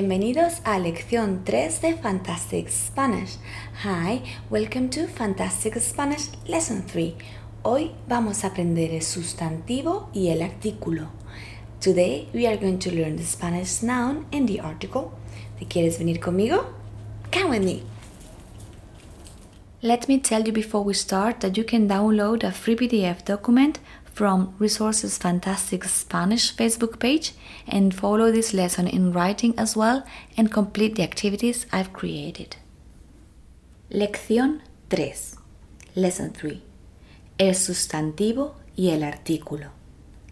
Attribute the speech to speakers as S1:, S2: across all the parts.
S1: Bienvenidos a lección 3 de Fantastic Spanish. Hi, welcome to Fantastic Spanish Lesson 3. Hoy vamos a aprender el sustantivo y el artículo. Today we are going to learn the Spanish noun and the article. ¿Te quieres venir conmigo? Come with me. Let me tell you before we start that you can download a free PDF document from Resources Fantastic Spanish Facebook page and follow this lesson in writing as well and complete the activities I've created. Lección 3. Lesson 3. El sustantivo y el artículo.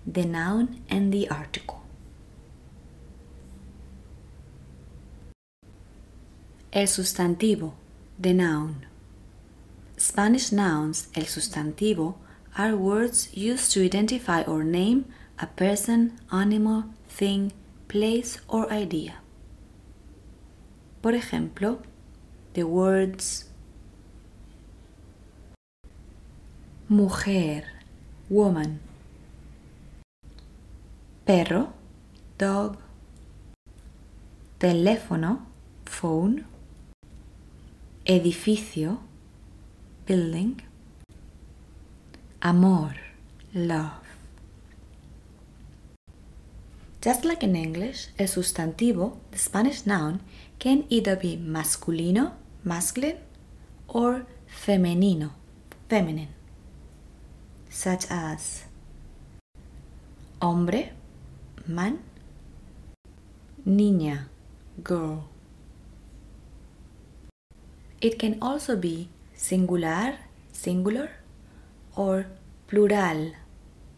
S1: The noun and the article. El sustantivo. The noun. Spanish nouns, el sustantivo, are words used to identify or name a person, animal, thing, place, or idea. Por ejemplo, the words mujer, woman, perro, dog, teléfono, phone, edificio, building, amor, love. Just like in English, el sustantivo, the Spanish noun, can either be masculino, masculine, or femenino, feminine, such as hombre, man, niña, girl. It can also be singular, singular, or plural,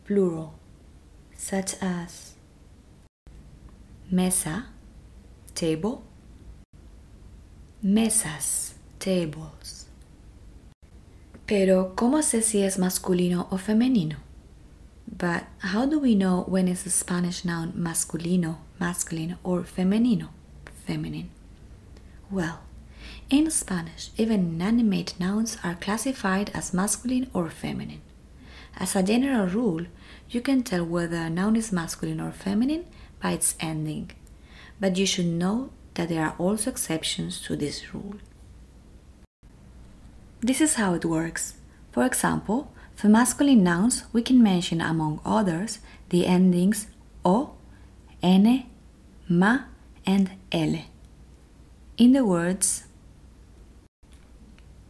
S1: plural, such as mesa, table, mesas, tables. Pero, ¿cómo sé si es masculino o femenino? But how do we know when it's a Spanish noun masculino, masculine, or femenino, feminine? Well, in Spanish, even inanimate nouns are classified as masculine or feminine. As a general rule, you can tell whether a noun is masculine or feminine by its ending, but you should know that there are also exceptions to this rule. This is how it works. For example, for masculine nouns, we can mention, among others, the endings o, n, ma, and l. In the words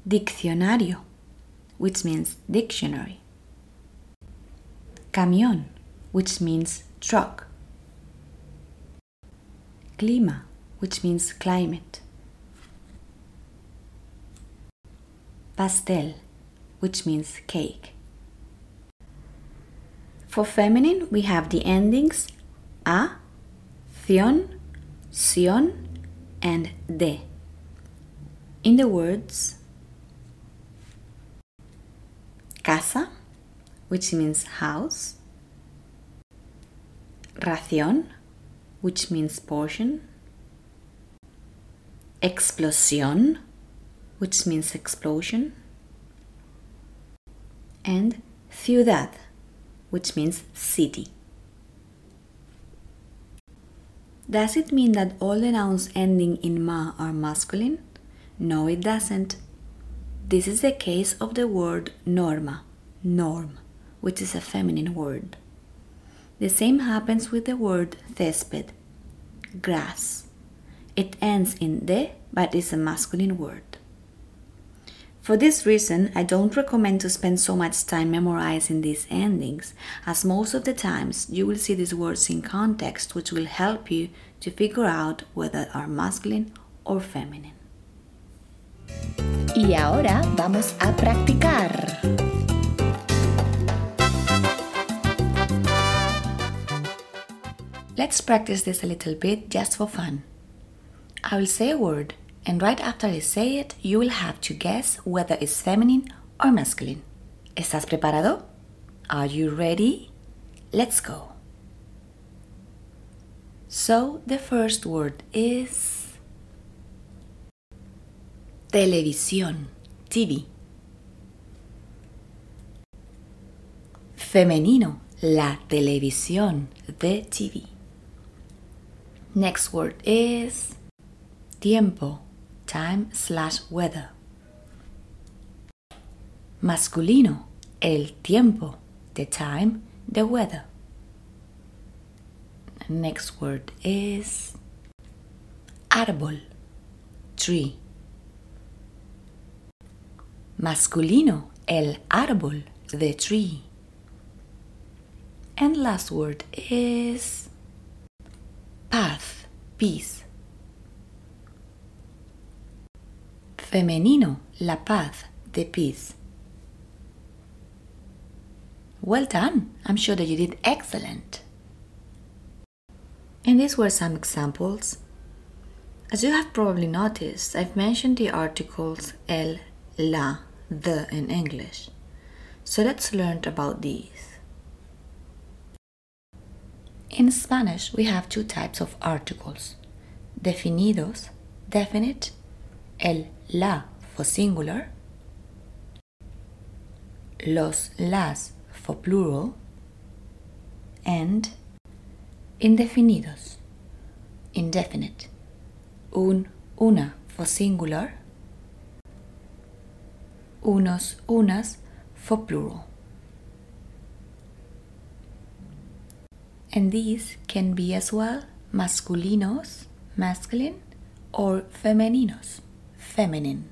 S1: diccionario, which means dictionary, camión, which means truck, clima, which means climate, pastel, which means cake. For feminine, we have the endings a, ción, sion, and de. In the words casa, which means house, ración, which means portion, explosión, which means explosion, and ciudad, which means city. Does it mean that all the nouns ending in ma are masculine? No, it doesn't. This is the case of the word norma, norm, which is a feminine word. The same happens with the word césped, grass. It ends in de, but is a masculine word. For this reason, I don't recommend to spend so much time memorizing these endings, as most of the times you will see these words in context, which will help you to figure out whether are masculine or feminine.
S2: Y ahora vamos a practicar.
S1: Let's practice this a little bit just for fun. I will say a word, and right after I say it, you will have to guess whether it's feminine or masculine. ¿Estás preparado? Are you ready? Let's go. So, the first word is Televisión, TV. Femenino, la televisión, the TV. Next word is tiempo, time slash weather. Masculino, el tiempo, the time, the weather. Next word is árbol, tree. Masculino, el árbol, the tree. And last word is paz, peace. Femenino, la paz, the peace. Well done. I'm sure that you did excellent. And these were some examples. As you have probably noticed, I've mentioned the articles el, la, the in English. So let's learn about these. In Spanish, we have two types of articles. Definidos, definite, el, la for singular, los, las for plural, and indefinidos, indefinite, un, una for singular, unos, unas for plural. And these can be as well masculinos, masculine, or femeninos, feminine.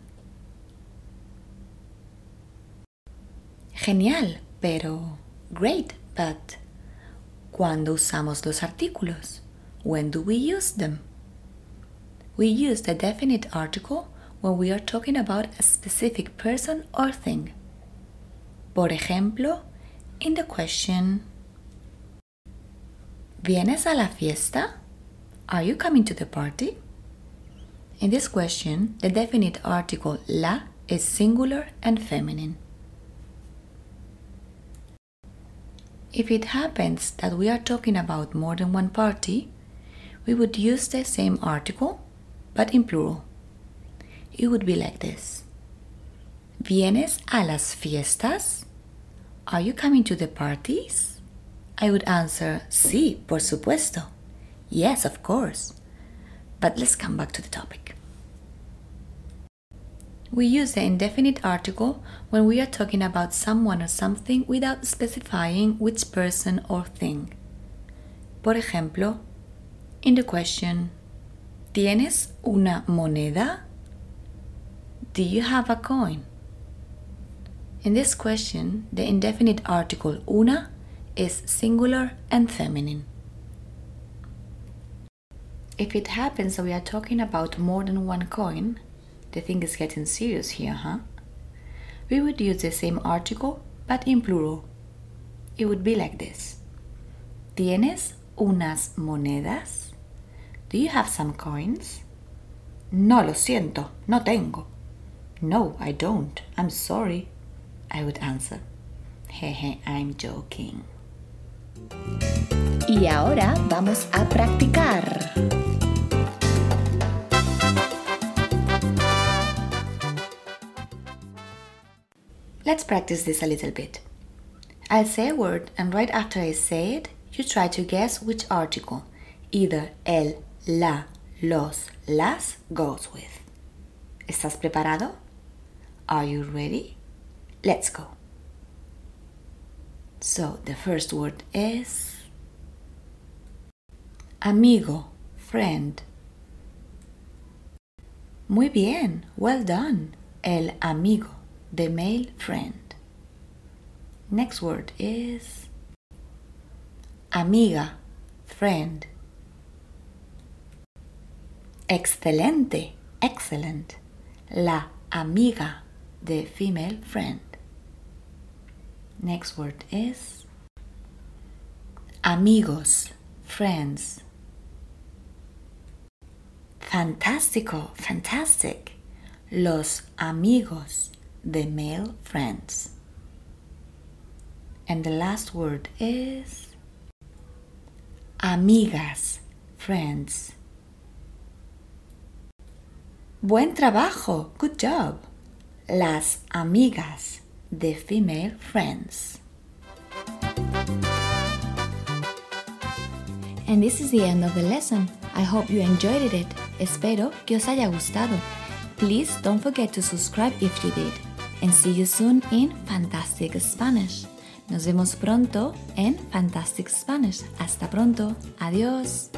S1: Genial, pero great, but ¿cuándo usamos los artículos? When do we use them? We use the definite article when we are talking about a specific person or thing. Por ejemplo, in the question ¿Vienes a la fiesta? Are you coming to the party? In this question, the definite article la is singular and feminine. If it happens that we are talking about more than one party, we would use the same article but in plural. It would be like this ¿Vienes a las fiestas? Are you coming to the parties? I would answer, Sí, por supuesto. Yes, of course. But let's come back to the topic. We use the indefinite article when we are talking about someone or something without specifying which person or thing. Por ejemplo, in the question, ¿Tienes una moneda? Do you have a coin? In this question, the indefinite article una is singular and feminine. If it happens that we are talking about more than one coin, the thing is getting serious here, huh? We would use the same article but in plural. It would be like this ¿Tienes unas monedas? Do you have some coins? No, lo siento, no tengo. No, I don't. I'm sorry. I would answer. Hehe, I'm joking.
S2: Y ahora vamos a practicar.
S1: Let's practice this a little bit. I'll say a word, and right after I say it, you try to guess which article, either el, la, los, las, goes with. ¿Estás preparado? Are you ready? Let's go. So, the first word is amigo, friend. Muy bien, well done. El amigo, the male friend. Next word is amiga, friend. Excelente, excellent. La amiga, the female friend. Next word is amigos, friends. Fantástico, fantastic. Los amigos, the male friends. And the last word is amigas, friends. Buen trabajo, good job. Las amigas, the female friends. And this is the end of the lesson. I hope you enjoyed it. Espero que os haya gustado. Please don't forget to subscribe if you did. And see you soon in Fantastic Spanish. Nos vemos pronto en Fantastic Spanish. Hasta pronto. Adiós.